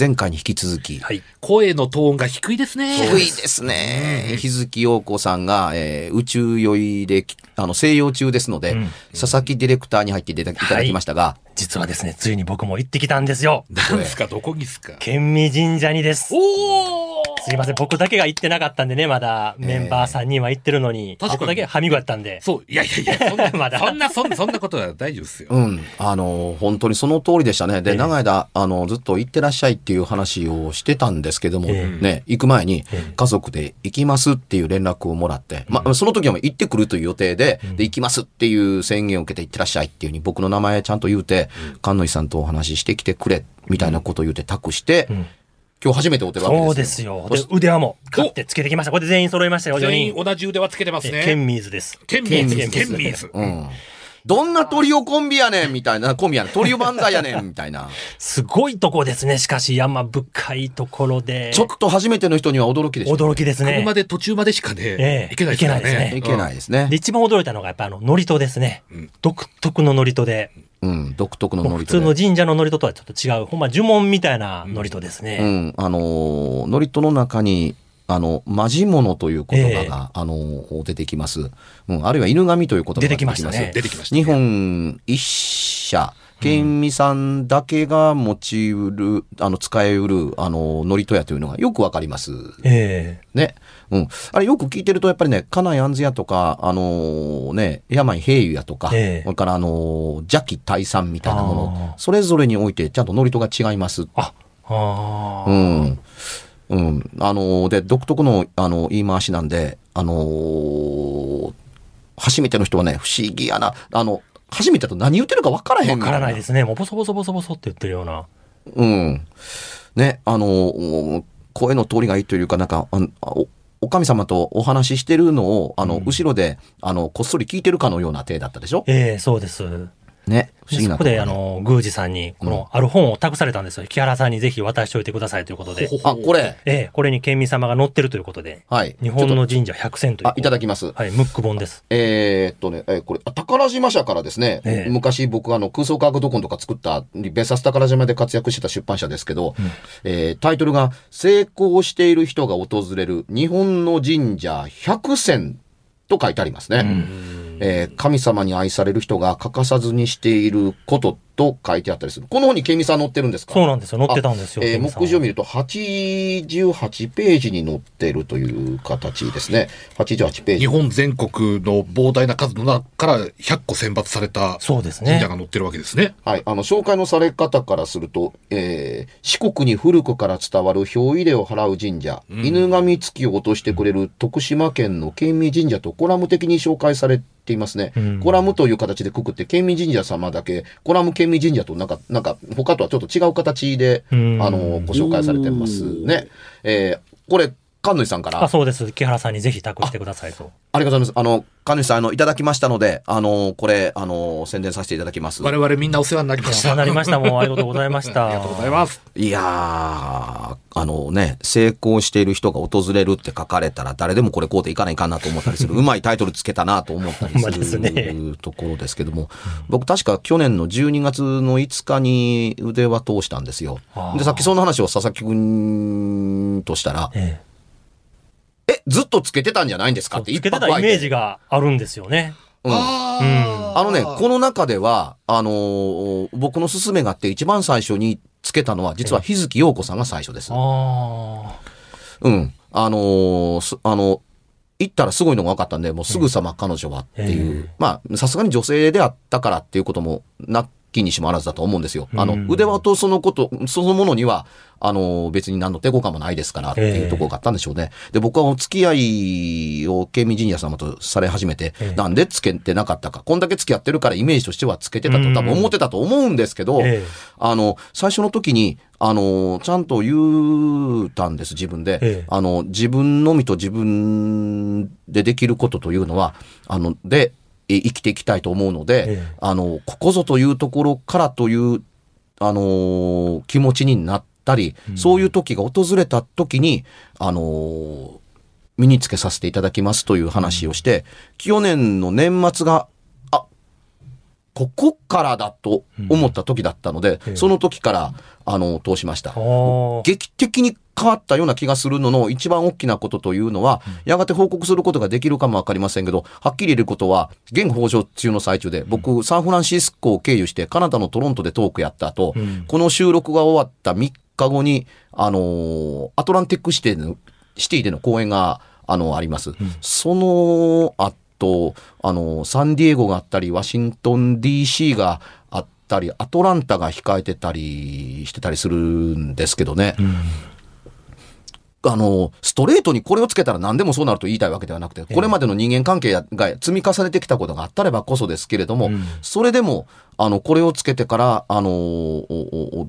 前回に引き続き、はい。声のトーンが低いですね。低いですね日月陽子さんが、えー宇宙酔いであの静養中ですので、佐々木ディレクターに入っていただいただきましたが、実はですね、ついに僕も行ってきたんですよ。なん ですか、どこにですか？県民神社にです。おーすいません、僕だけが行ってなかったんでね、まだメンバー3人は行ってるのに、確かに。僕だけはみごやったんで。そう、いやいやいや、そんな、まだ。そんな、そんな、そんなことは大丈夫ですよ。うん、あの本当にその通りでしたね。で、ええ。長い間、あの、ずっと行ってらっしゃいっていう話をしてたんですけども、ええ。ね、行く前にええ。家族で行きますっていう連絡をもらって、まあ、その時はもう行ってくるという予定で、で、行きますっていう宣言を受けて行ってらっしゃいっていうふうに僕の名前ちゃんと言うて、菅野井さんとお話ししてきてくれ、みたいなことを言うて託して、ん今日初めてお手紙ですよ。そうですよ。で、腕輪も買ってつけてきました。これで全員揃いましたよ、4全員人。同じ腕輪つけてますね。えケンミーズです。ケンミーズ。ケケンミーズ。うん。どんなトリオコンビやねんみたいな、コンビやねん。トリオ万歳やねんみたいな。すごいとこですね。しかし山深いところで。ちょっと初めての人には驚きでしょ。驚きですね。車で途中までしかね、ええ行けないですから行けないですね。いけないですねで、。一番驚いたのがやっぱあの、ノリトですね。独特のノリトで。うん、独特のもう普ノリとで通の神社のノリトとはちょっと違う。ほんま呪文みたいなノリトですうね。ん、あのー、ノリトの中に、あの、マジモノという言葉が、あのー、出てきます。うん、あるいは犬神という言葉が出てきましたね。出てきましたね。日本一社、県民さんだけが持ちうる、あの、使えうる、あの、ノリトやというのがよくわかります。えね。うん。あれよく聞いてると、やっぱりね、家内安全やとか、あのね、病平癒やとか、ええそれからあのー邪気退散みたいなものそれぞれにおいてちゃんとノリトが違います。あ、ああ、うん。うん。あのーで、独特の、あの、言い回しなんで、あのー初めての人はね、不思議やな。あの、初めてだと何言ってるか分からへんわみたからないですね。もうボソボソボソボソって言ってるような。うん。ね、あのー声の通りがいいというか、なんか、おお神様とお話ししてるのを、あの、後ろで、あの、こっそり聞いてるかのような体だったでしょ？ええそうです。ね。不思議なでそことで、ねあの、宮司さんに、この、ある本を託されたんですよ。木原さんにぜひ渡しておいてくださいということで。あ、これ。ええこれに県民様が載ってるということで。はい。日本の神社100選という。あ、いただきます。はい、ムック本です。えーっとね、えーこれ、あ宝島社からですね、ええ昔僕あの空想科学ドコンとか作った、ベサス宝島で活躍してた出版社ですけど、えータイトルが、成功している人が訪れる日本の神社100選と書いてありますね。えー神様に愛される人が欠かさずにしていることと書いてあったりする。この本にケミさん載ってるんですか？そうなんですよ。載ってたんですよ。えー目次を見ると88ページに載ってるという形ですね。88ページ。日本全国の膨大な数の中から100個選抜されたそうですね神社が載ってるわけですね。はい。あの、紹介のされ方からすると、えー四国に古くから伝わる表入れを払う神社、犬神月を落としてくれる徳島県の県民神社とコラム的に紹介されていますね。うんコラムという形でくくって、県民神社様だけ、コラム県民神社となんか、なんか、他とはちょっと違う形で、うんあの、ご紹介されてますね。えーこれ、神主さんからあ、そうです。木原さんにぜひ託してくださいと。ありがとうございます。あの、神主さん、あの、いただきましたので、あの、これ、あの、宣伝させていただきます。我々みんなお世話になりまお世した。話になりました。もうありがとうございました。ありがとうございます。いやー、あのね、成功している人が訪れるって書かれたら、誰でもこれこうでいかないかなと思ったりする。うまいタイトルつけたなと思ったりほんまですすねるところですけども、僕確か去年の12月の5日に腕は通したんですよで、さっきその話を佐々木くんとしたら、えええ、ずっとつけてたんじゃないんですか？ってつけてたイメージがあるんですよね。うんああのね、この中では、あのー僕の勧めがあって一番最初につけたのは、実は日月陽子さんが最初です。ああ。うん。あのーすあの、行ったらすごいのが分かったんで、もうすぐさま彼女はっていう。ええまあ、さすがに女性であったからっていうことも、なきにしもあらずだと思うんですよ。あのう、ん腕輪とそのこと、そのものには、あのー別に何の手ごかもないですからっていうところがあったんでしょうね。で、僕はお付き合いをケミジニア様とされ始めて、ええなんでつけてなかったか。こんだけ付き合ってるからイメージとしてはつけてたと多分思ってたと思うんですけど、ええあの、最初の時に、あの、ちゃんと言うたんです、自分で。ええあの、自分のみと自分でできることというのは、あの、で、え生きていきたいと思うので、ええ。あの、ここぞというところからという、あの、気持ちになったり、そういう時が訪れた時に、あの、身につけさせていただきますという話をして、去年の年末が、あ、ここからだと思った時だったので、ええ。その時から、あの、通しました。劇的に変わったような気がするのの一番大きなことというのは、やがて報告することができるかもわかりませんけど、はっきり言えることは、現法上中の最中で、僕、サンフランシスコを経由してカナダのトロントでトークやった後、うん。この収録が終わった3日後に、あのーアトランティックシティでのシティでの公演が、あの、あります。その後、あの、サンディエゴがあったり、ワシントン DC があったり、アトランタが控えてたりしてたりするんですけどね。あの、ストレートにこれをつけたら何でもそうなると言いたいわけではなくて、これまでの人間関係が積み重ねてきたことがあったればこそですけれども、うん。それでも、あの、これをつけてから、あの、お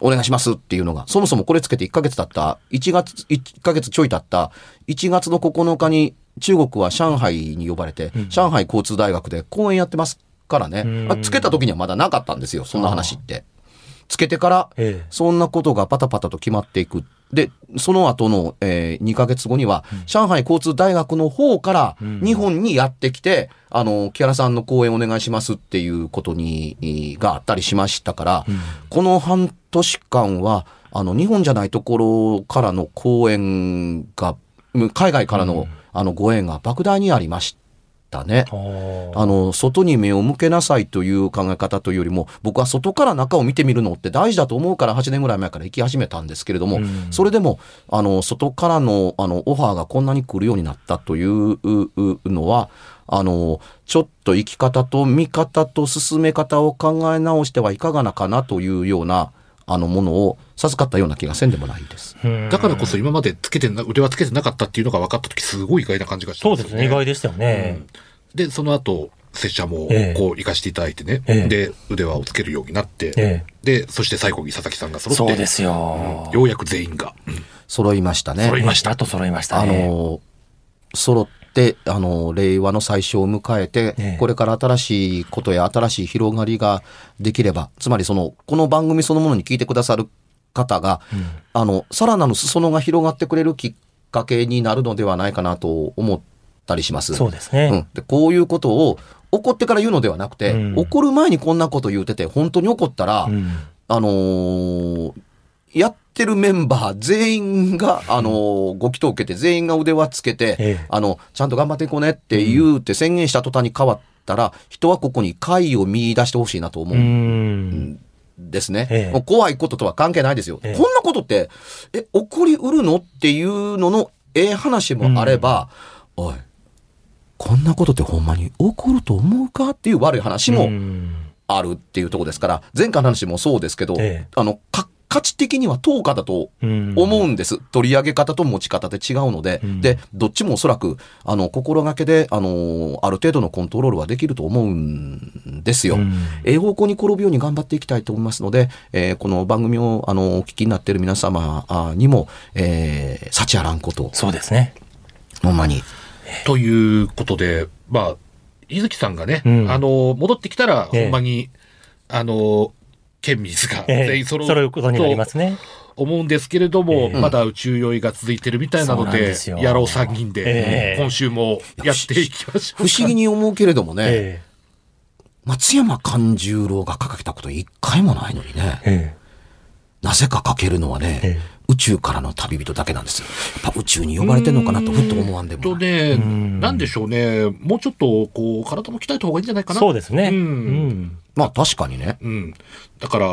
お願いしますっていうのが、そもそもこれつけて1ヶ月経った、1月、1ヶ月ちょい経った、1月の9日に中国は上海に呼ばれて、上海交通大学で講演やってますからね、つけた時にはまだなかったんですよ、そんな話って。つけてから、ええ。そんなことがパタパタと決まっていく。で、その後の、えー2ヶ月後には、上海交通大学の方からん。日本にやってきて、あの、木原さんの講演お願いしますっていうことに、えーがあったりしましたから、この半年間は、あの、日本じゃないところからの講演が、うん海外からの、あの、ご縁が莫大にありましたね。あの、外に目を向けなさいという考え方というよりも、僕は外から中を見てみるのって大事だと思うから8年ぐらい前から行き始めたんですけれども、うんそれでも、あの、外からの、あの、オファーがこんなに来るようになったというのは、あの、ちょっと生き方と見方と進め方を考え直してはいかがなかなというような、あの、ものを授かったような気がせんでもないです。うんだからこそ今までつけてな、腕はつけてなかったっていうのが分かった時すごい意外な感じがしたんそうですね。意外でしたよね。で、その後、拙者もええこう行かせていただいてね、ええで、腕輪をつけるようになって、えで、そして最後に佐々木さんが揃って、そうですよ。ようやく全員が、うん揃いましたね。揃いましたやっと揃いましたあね。の、揃って、あの、令和の最初を迎えて、ええこれから新しいことや新しい広がりができれば、つまりその、この番組そのものに聞いてくださる方が、あの、さらなる裾野が広がってくれるきっかけになるのではないかなと思ったりします。そうですね。うん、でこういうことを怒ってから言うのではなくて、うん。怒る前にこんなこと言うてて、本当に怒ったら、うん。あのーやってるメンバー全員が、あのーご祈祷を受けて、全員が腕輪つけて、ええ。あの、ちゃんと頑張っていこうねって言うて宣言した途端に変わったら、人はここに解を見出してほしいなと思う。ですね。ええ。怖いこととは関係ないですよ。ええ。こんなことって、え、起こりうるのっていうのの、ええ話もあれば、おい、こんなことってほんまに起こると思うかっていう悪い話もうん。あるっていうところですから、前回の話もそうですけど、ええ。あの、か価値的には等価だとうん思うんです。取り上げ方と持ち方で違うので、うんで、どっちもおそらく、あの、心がけで、あの、ある程度のコントロールはできると思うんですよ。うんええ方向に転ぶように頑張っていきたいと思いますので、えーこの番組を、あの、お聞きになっている皆様あにも、えー、幸あらんことを、そうですね。ほんまに。ということで、まあ、伊月さんがね、うんあの、戻ってきたら、ええほんまに、あの、県民がええ全員揃う揃うことになりますね。と思うんですけれども、ええまだ宇宙酔いが続いてるみたいなのでなんですよ、やろう3人で、ええ今週もやっていきましょうか。不思議に思うけれどもね、え松山勘十郎が掲げたこと一回もないのにね、ええなぜか書けるのはね、え宇宙からの旅人だけなんですよ。やっぱ宇宙に呼ばれてんのかなとふっと思わんでもない。とね、んなんでしょうね、もうちょっと、こう、体も鍛えた方がいいんじゃないかな。そうですね。うんうんまあ確かにね。うん。だから、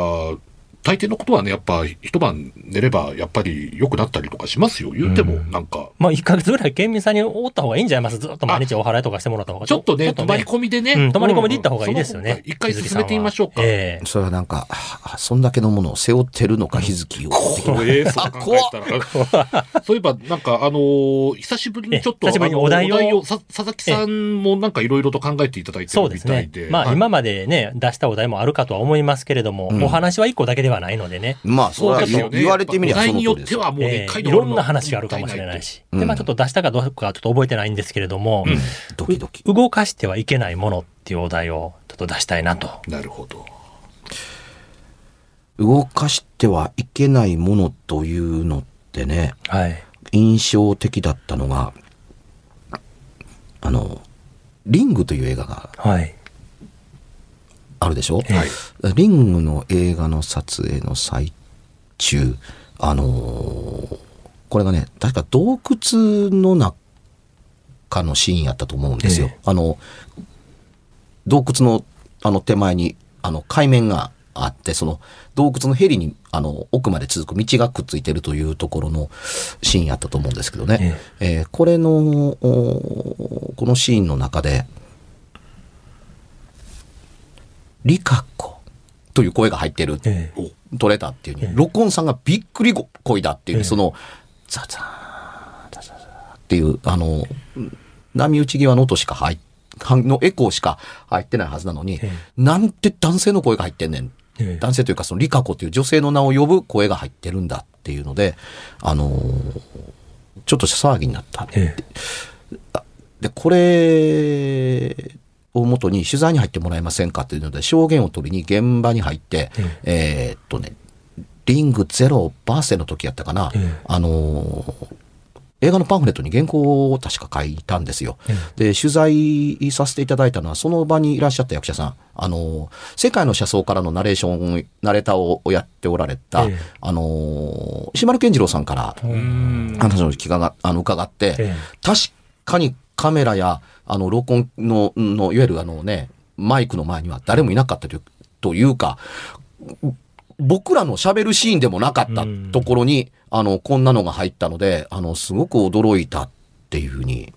大抵のことはね、やっぱ一晩寝ればやっぱり良くなったりとかしますよ。言うても、なんか、まあ、1ヶ月ぐらい県民さんにおった方がいいんじゃないますずっと毎日お払いとかしてもらった方が。ちょっとね、泊まり込みでね。うん泊まり込みで行った方がいいですよね一回進めてみましょうか。ええそれはなんか、あそんだけのものを背負ってるのか、日付を。怖え、そう考えたら。そういえば、なんか、あのー久しぶりにちょっと、え久しぶりにお題をさ佐々木さんもなんかいろいろと考えていただいてそうでするみたいで。。ねまあ、はい今までね、出したお題もあるかとは思いますけれども、うんお話は1個だけではないのでね。まあ、そうですよね。言われてみりゃお題にその通りですよ。よってはもうね、ええいろんな話があるかもしれないし。うんで、まあちょっと出したかどうかはちょっと覚えてないんですけれども、ドキドキ。動かしてはいけないものっていうお題をちょっと出したいなと。なるほど。動かしてはいけないものというのってね、はい。印象的だったのが、あの、リングという映画がはい。あるでしょ、はい。リングの映画の撮影の最中、あのーこれがね、確か洞窟の中のシーンやったと思うんですよ。えあの、洞窟のあの手前に、あの海面があって、その洞窟のヘリにあの奥まで続く道がくっついてるというところのシーンやったと思うんですけどね。えーこれの、おこのシーンの中で、リカコという声が入ってる。ええ取れたっていうに、ええ録音さんがびっくり声だっていう、ええその、ザザー、ザザザーっていう、あの、波打ち際の音しか入っ、のエコーしか入ってないはずなのに、えなんて男性の声が入ってんねん。ええ男性というかそのリカコという女性の名を呼ぶ声が入ってるんだっていうので、あのーちょっと騒ぎになった。えで、これをもとに取材に入ってもらえませんかっていうので、証言を取りに現場に入って、えーっとね、リングゼロバースデーの時やったかな、ええ。あのー映画のパンフレットに原稿を確か書いたんですよ。で、取材させていただいたのは、その場にいらっしゃった役者さん、あのー世界の車窓からのナレーション、ナレーターをやっておられた、ええ。あのー石丸健二郎さんから、うん。話を聞かがあの伺って、え。確かにカメラやあの録音ののいわゆるあのねマイクの前には誰もいなかったというというか僕らの喋るシーンでもなかったうん。ところに、あのこんなのが入ったのであのすごく驚いたっていうふうに。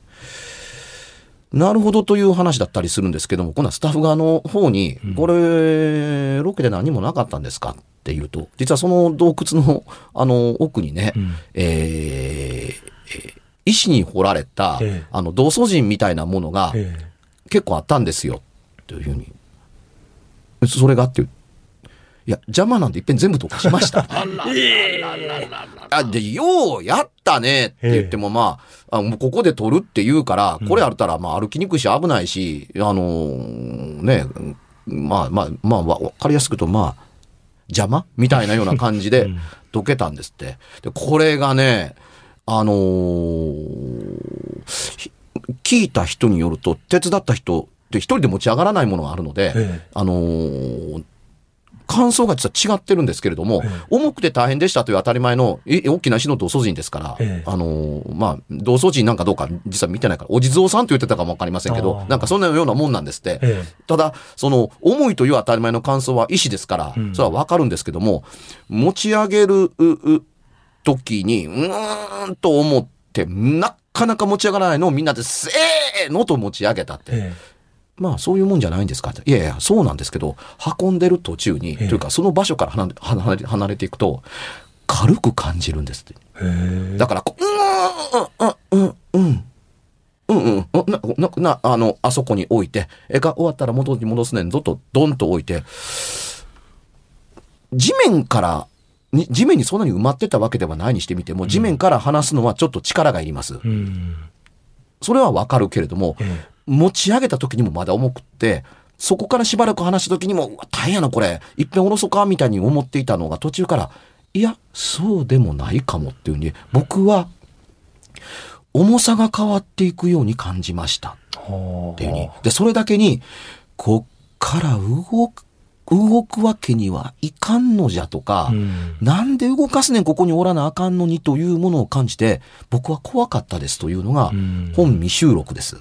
なるほどという話だったりするんですけども、今度はスタッフ側の方に、これ、ロケで何もなかったんですかっていうと、実はその洞窟の、あの、奥にね、うん。えーえー石に彫られた、ええあの、同祖人みたいなものがえ結構あったんですよ、というふうに。それがっていう。いや、邪魔なんでいっぺん全部とかしました。あ、で、ようやったねって言っても、まあ、あもうここで撮るって言うから、これあったら、まあ歩きにくいし危ないし、あのーね、まあまあ、まあわわかりやすくと、まあ、邪魔みたいなような感じで うん解けたんですって。で、これがね、あのーひ聞いた人によると、手伝った人って一人で持ち上がらないものがあるので、ええ。あのー感想が実は違ってるんですけれども、ええ。重くて大変でしたという当たり前のえ大きな石の同祖人ですから、ええ。あのーまあ、同祖人なんかどうか実は見てないから、お地蔵さんと言ってたかもわかりませんけどなんかそんなようなもんなんですって。えただ、その、重いという当たり前の感想は石ですから、うん。それはわかるんですけども、持ち上げる、う、う、時に、うーんと思って、なかなか持ち上がらないのをみんなで、せーのと持ち上げたって。えまあそういうもんじゃないんですかって。いやいや、そうなんですけど、運んでる途中に、ええというかその場所から離れ離れ離れていくと、軽く感じるんですって。だからこう、うん、うん、うん、うん。うんうん。な、な、な、あの、あそこに置いて、えが終わったら元に戻すねんぞと、ドンと置いて、地面から、に地面にそんなに埋まってたわけではないにしてみても、地面から離すのはちょっと力がいります。うん。それはわかるけれども、え持ち上げた時にもまだ重くって、そこからしばらく話した時にも、うわ大変やなこれ、いっぺん下ろそうかみたいに思っていたのが途中から、いや、そうでもないかもっていうふうに、僕は、重さが変わっていくように感じましたっていうふうに。で、それだけに、こっから動く、動くわけにはいかんのじゃとか、うん。なんで動かすねん、ここにおらなあかんのにというものを感じて、僕は怖かったですというのがうん、本未収録です。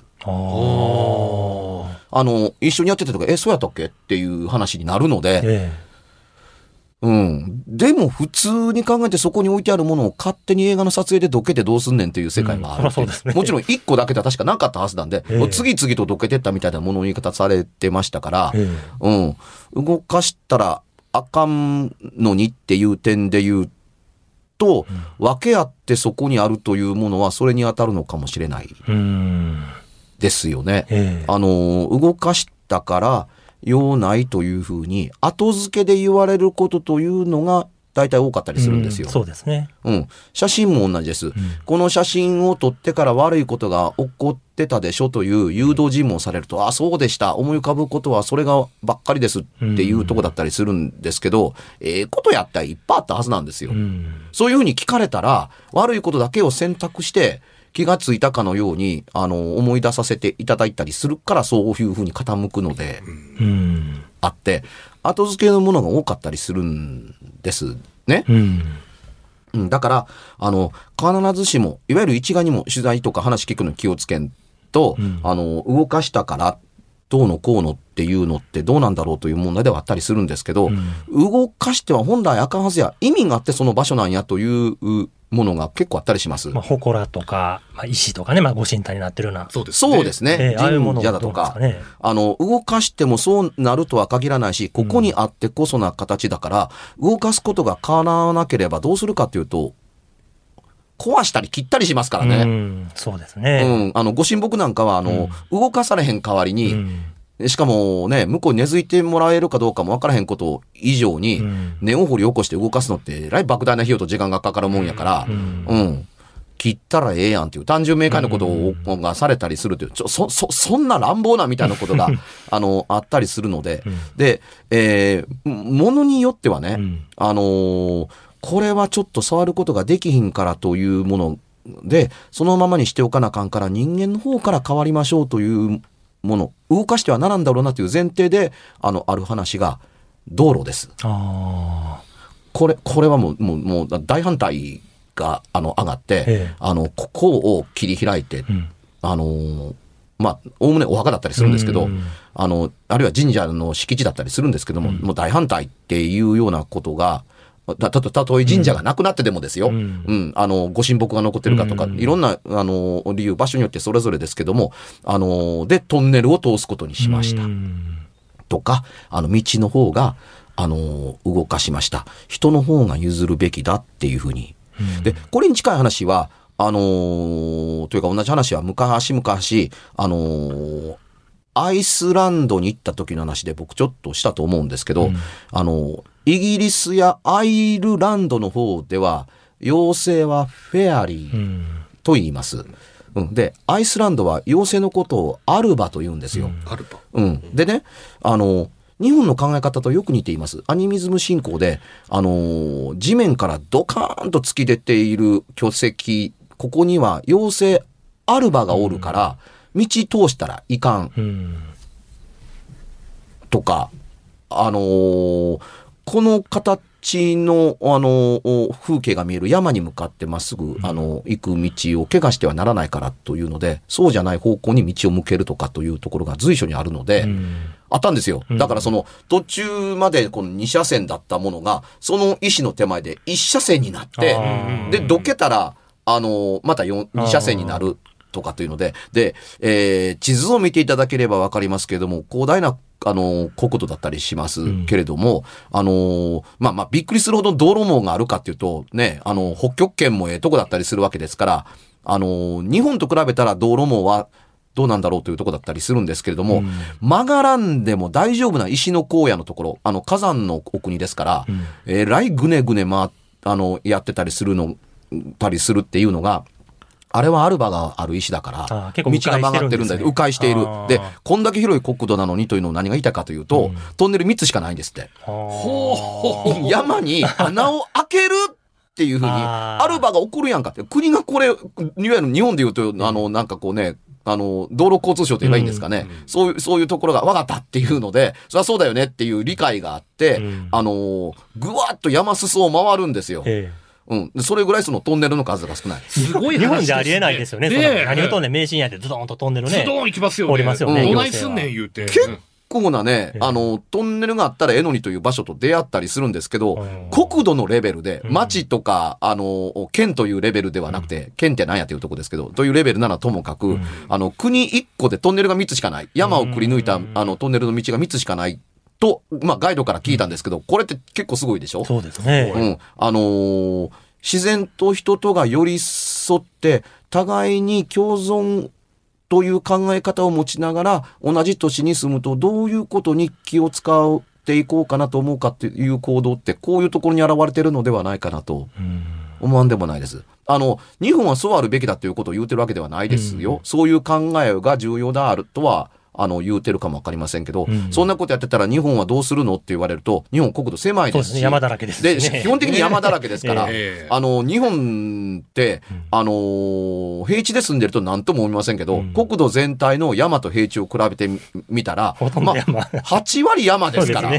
あの、一緒にやってたとか、え、そうやったっけっていう話になるので、えうん。でも普通に考えてそこに置いてあるものを勝手に映画の撮影でどけてどうすんねんっていう世界がある、うんそりゃそうですねもちろん一個だけでは確かなかったはずなんで、ええもう次々とどけてったみたいなものの言い方されてましたから、え。えうん。動かしたらあかんのにっていう点で言うと、分け合ってそこにあるというものはそれに当たるのかもしれない。ですよね。ええ。あの、動かしたから用ないというふうに、後付けで言われることというのが大体多かったりするんですよ。うそうですね。うん。写真も同じです。この写真を撮ってから悪いことが起こってたでしょという誘導尋問されると、あ、そうでした。思い浮かぶことはそれがばっかりですっていうとこだったりするんですけど、ええことやったらいっぱいあったはずなんですよ。うん。そういうふうに聞かれたら、悪いことだけを選択して、気がついたかのように、あの、思い出させていただいたりするから、そういうふうに傾くので、うん。あって、後付けのものが多かったりするんですね。うん。うん、だから、あの、必ずしも、いわゆる一概にも取材とか話聞くのに気をつけんと、うんあの、動かしたから、どうのこうのっていうのってどうなんだろうという問題ではあったりするんですけど、動かしては本来あかんはずや、意味があってその場所なんやというものが結構あったりします。まあ、祠とか、まあ、石とかね、まあ、ご神体になってるような。そうですね。そうですね。ええああいうもの神社だとか。ね。あの、動かしてもそうなるとは限らないし、ここにあってこそな形だから、動かすことが叶わなければどうするかというと、壊したり切ったりしますからうね。ん。そうですうね。ん。あの、ご神木なんかは、あの、動かされへん代わりうに、ん。しかもね、向こうに根付いてもらえるかどうかもわからへんこと以上に、うん。根を掘り起こして動かすのって、えらい莫大な費用と時間がかかるもんやから、うん。うん。切ったらええやんっていう単純明快なことを、がされたりするという、ちょ、そ、そ、そんな乱暴なみたいなことが、あの、あったりするので、うん。で、えー、ものによってはね、うん。あのーこれはちょっと触ることができひんからというもので、そのままにしておかなあかんから人間の方から変わりましょうというもの、動かしてはならんだろうなという前提で、あの、ある話が道路です。あこれ、これはもう、もう、もう大反対が、あの、上がって、ええあの、ここを切り開いて、あ。うん。あのーまあ、おおむねお墓だったりするんですけど、うんあの、あるいは神社の敷地だったりするんですけども、もう大反対っていうようなことが、た、たと、たとえ神社がなくなってでもですよ、ううん。ん、あの、ご神木が残ってるかとか、うん。いろんな、あの、理由、場所によってそれぞれですけども、あの、で、トンネルを通すことにしました。うん。とか、あの、道の方が、あの、動かしました。人の方が譲るべきだっていうふうに。で、これに近い話は、あのーというか同じ話は昔々、あのーアイスランドに行った時の話で僕ちょっとしたと思うんですけど、あの、イギリスやアイルランドの方では、妖精はフェアリーうん。と言います。うん、で、アイスランドは妖精のことをアルバと言うんですよ。アルバ。うん。でね、あの、日本の考え方とよく似ています。アニミズム信仰で、あのー地面からドカーンと突き出ている巨石、ここには妖精アルバがおるから、道通したらいかんうん。とか、あのーこの形の、あのー風景が見える山に向かってまっすぐ、あの行く道を怪我してはならないからというので、そうじゃない方向に道を向けるとかというところが随所にあるので、うん。あったんですよ。うん。だからその途中までこの2車線だったものが、その石の手前で1車線になってで、どけたら、あの、また2車線になるとかというので、で、えー地図を見ていただければわかりますけれども、広大な、あの、国土だったりしますけれども、あのーまあまあ、びっくりするほど道路網があるかっていうと、ね、あの、北極圏もええとこだったりするわけですから、あのー日本と比べたら道路網は、どうなんだろうというところだったりするんですけれども、曲がらんでも大丈夫な石の荒野のところ、あの火山のお国ですから、えらいぐねぐね回っあの、やってたりするの、たりするっていうのが、あれはアルバがある石だから道が曲がってるんだけど、迂迂回回している。で、こんだけ広い国土なのにというのを何が言いたいかというと、トンネル3つしかないんですって。ほ山に穴を開けるっていうふうに、アルバが起こるやんかって。国がこれ、いわゆる日本で言うと、あの、なんかこうね、あの、道路交通省と言えばいいんですかね。そういう、そういうところが分かったっていうので、そりゃそうだよねっていう理解があって、うんあのー、ぐわっと山裾を回るんですよ。えうん。でそれぐらいそのトンネルの数が少ない。すごい日本じゃありえないですよね。ねえ何をとんねん、名神やってズドンと飛んでるね。ズドン行きますよね。おりますよねうんどないすんねん言うて。結構なね、ええあの、トンネルがあったらええのにという場所と出会ったりするんですけどうん、国土のレベルで、うん町とか、あの、県というレベルではなくて、県って何やっていうとこですけど、というレベルならともかく、うんあの、国1個でトンネルが3つしかない。山をくり抜いた、うんあの、トンネルの道が3つしかない。と、まあ、ガイドから聞いたんですけど、これって結構すごいでしょ？そうですね。うん。あのー自然と人とが寄り添って、互いに共存という考え方を持ちながら、同じ都市に住むと、どういうことに気を使っていこうかなと思うかっていう行動って、こういうところに現れてるのではないかなとうん思わんでもないです。あの、日本はそうあるべきだということを言うてるわけではないですよ。うんそういう考えが重要であるとは、あの、言うてるかもわかりませんけど、うんそんなことやってたら日本はどうするのって言われると、日本国土狭いですすね。山だらけですしね。で、基本的に山だらけですから、ええあの、日本って、あのー平地で住んでると何とも思いませんけど、うん国土全体の山と平地を比べてみ見たら。まあ、8割山ですから。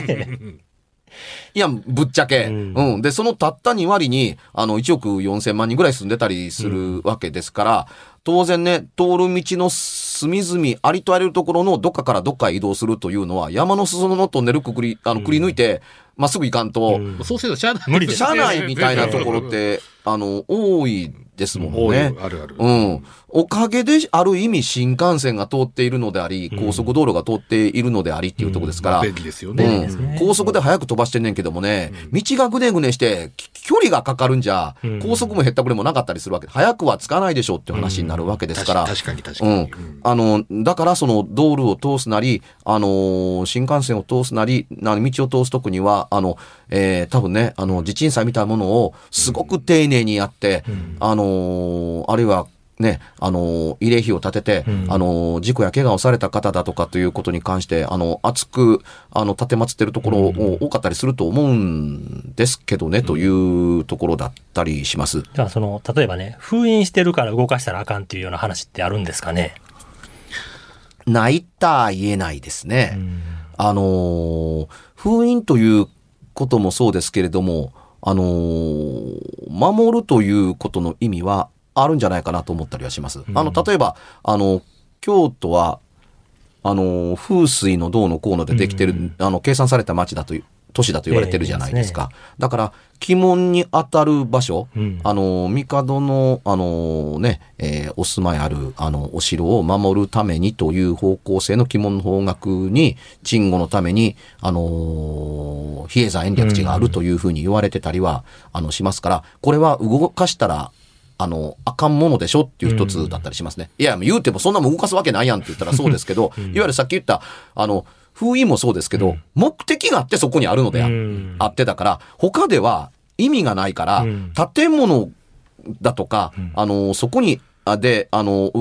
いや、ぶっちゃけ。ううんん。で、そのたった2割に、あの、1億4千万人ぐらい住んでたりするわけですから、当然ね、通る道の隅々、ありとあらゆるところのどっかからどっかへ移動するというのは、山の裾のトンネルくくり、あの、くり抜いて、まっすぐ行かんと、うんそうせずしゃあない。無理です車内みたいなところって、あの、多いですもんね。あるある。うん。おかげで、ある意味新幹線が通っているのであり、うん。高速道路が通っているのでありっていうところですから、便利ですようん、高速で速く飛ばしてんねんけどもね、道がぐねぐねして、き距離がかかるんじゃうん、高速も減ったくれもなかったりするわけで、速くはつかないでしょうっていう話になるわけですから、確かに確かに。うん。あの、だからその道路を通すなり、あのー新幹線を通すなり、な道を通すときには、あの、えー多分ね、あの、地鎮祭みたいなものをすごく丁寧にやって、うん。あのーあるいは、ね、あのー慰霊碑を建てて、うんあのー事故や怪我をされた方だとかということに関して、あの、熱く、あの、立てまつってるところうん多かったりすると思うんですけどね、というところだったりします。じゃあ、その、例えばね、封印してるから動かしたらあかんっていうような話ってあるんですかね？ないった言えないですね。あのー封印ということもそうですけれども、あのー守るということの意味はあるんじゃないかなと思ったりはします。あの、例えば、あの、京都は、あの、風水のどうのこうのでできてる、うんあの、計算された町だという、都市だと言われてるじゃないですか。だから、鬼門に当たる場所、うんあの、帝の、あのね、えーお住まいある、あの、お城を守るためにという方向性の鬼門の方角に、鎮護のために、あの比叡山延暦寺があるというふうに言われてたりは、あの、しますから、これは動かしたら、あの、あかんものでしょっていう一つだったりしますね。いや、言うてもそんなもん動かすわけないやんって言ったらそうですけど、いわゆるさっき言った、あの、封印もそうですけど、目的があってそこにあるのであ,、ってだから、他では意味がないから、うん。建物だとか、ん。あの、そこに、あで、あの、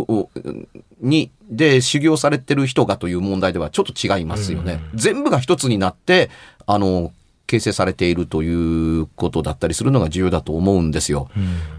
に、で、修行されてる人がという問題ではちょっと違いますよね。全部が一つになって、あの、形成されているということだったりするのが重要だと思うんですよ。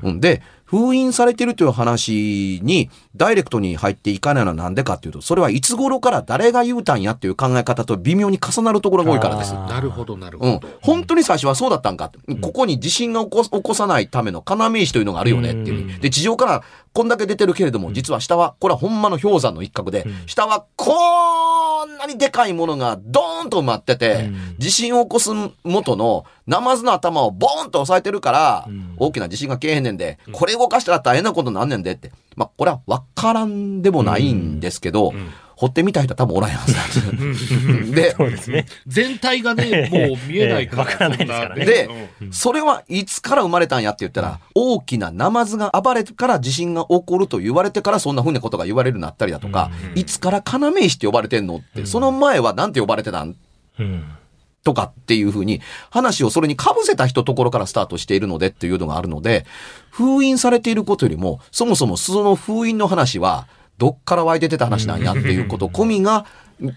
うん。うん。で、封印されているという話にダイレクトに入っていかないのはなんでかっていうと、それはいつ頃から誰が言うたんやっていう考え方と微妙に重なるところが多いからです。なるほど、なるうんほど。。本当に最初はそうだったんか。ここに地震が起こ起こさないための要石というのがあるよねっていううんで、地上からこんだけ出てるけれども、実は下は、これはほんまの氷山の一角で、下はこんなにでかいものがドーンと埋まっててうん、地震を起こす元のナマズの頭をボーンと押さえてるからうん、大きな地震がけえへんねんで、これ動かしたら大変なことなんねんでって。まあ、これはわからんでもないんですけど、掘ってみた人は多分おらんやはずなんです。で、そうですね。全体がね、もう見えないから。からないですからねでうんそれはいつから生まれたんやって言ったら、大きなナマズが暴れてから地震が起こると言われてからそんなふうなことが言われるようになったりだとか、いつから要石って呼ばれてんのって、その前はなんて呼ばれてたん？うん。とかっていうふうに話をそれに被せた人ところからスタートしているのでっていうのがあるので、封印されていることよりも、そもそもその封印の話は、どっから湧いて出た話なんやっていうこと込みが、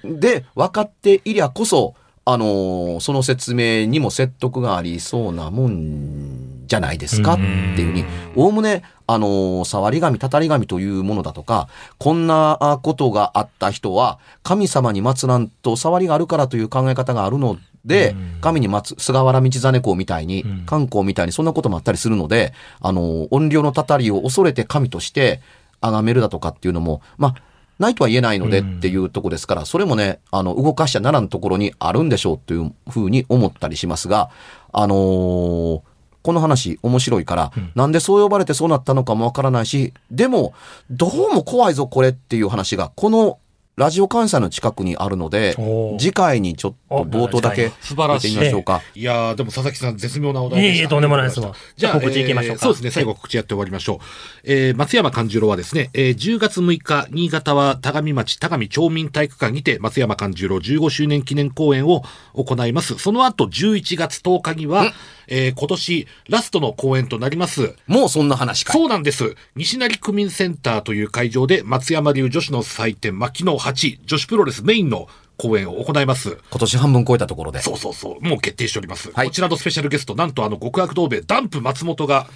で、分かっていりゃこそ、あのーその説明にも説得がありそうなもんじゃないですかっていうふうに、おおむね、あのー触り神、たたり神というものだとか、こんなあことがあった人は、神様に祀らんと触りがあるからという考え方があるので、神に祀、菅原道真公みたいに、観光みたいにそんなこともあったりするので、あのー音量のたたりを恐れて神として崇めるだとかっていうのも、まあ、ないとは言えないのでっていうとこですから、それもね、あの、動かしちゃならんところにあるんでしょうというふうに思ったりしますが、あのーこの話面白いから、なんでそう呼ばれてそうなったのかもわからないし、でも、どうも怖いぞこれっていう話が、このラジオ関西の近くにあるので次回にちょっと冒頭だけ素晴らしい見てみましょうか。いやー、でも佐々木さん、絶妙なお題でした。いえいえとんでもないですわじゃあ、告知いきましょうかえーそうですね、最後告知やって終わりましょう。えー松山勘十郎はですね、えー10月6日、新潟は田上町田上町民体育館にて、松山勘十郎15周年記念公演を行います。その後、11月10日には、えー今年ラストの公演となります、もうそんな話かい。そうなんです。西成区民センターという会場で、松山流女子の祭典、牧野8女子プロレスメインの公演を行います。今年半分超えたところで。そうそうそう。もう決定しております。はいこちらのスペシャルゲスト、なんとあの極悪同盟ダンプ松本が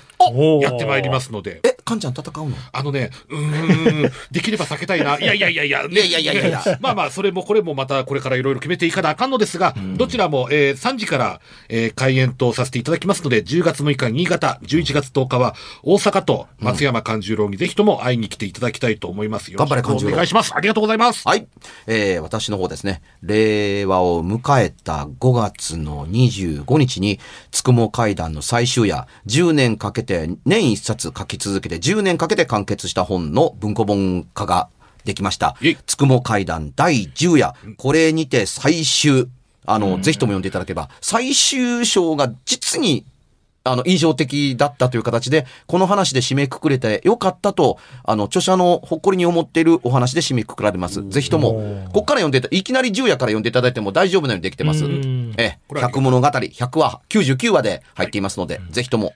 やってまいりますので。え、カンちゃん戦うの？あのね、うーん、できれば避けたいな。いやいやいやいや、ねいやいやいやいやまあまあ、それもこれもまたこれからいろいろ決めていかなあかんのですが、どちらも、えー3時から、えー開演とさせていただきますので、10月6日新潟、11月10日は大阪と松山勘十郎にぜひとも会いに来ていただきたいと思います。よろしく頑張れ勘十郎お願いします。ありがとうございます。はい。えー、私の方ですね、令和を迎えた5月の25日に、つくも会談の最終夜、10年かけて、年一冊書き続けて、10年かけて完結した本の文庫本化ができました。つくも会談第10夜、これにて最終、あの、ぜひとも読んでいただければ、最終章が実にあの、印象的だったという形で、この話で締めくくれてよかったと、あの、著者の誇りに思っているお話で締めくくられます。ぜひとも、こっから読んでいた、いきなり10夜から読んでいただいても大丈夫なようにできてます。うんええ、これは100物語、100話、99話で入っていますので、ぜひとも。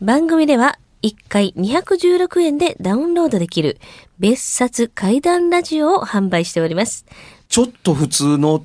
番組では1回216円でダウンロードできる別冊怪談ラジオを販売しております。ちょっと普通の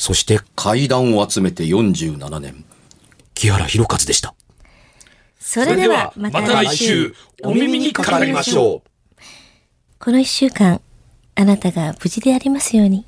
そして階段を集めて47年、木原博一でした。それではまた来週、お耳にかかりましょう。この一週間、あなたが無事でありますように。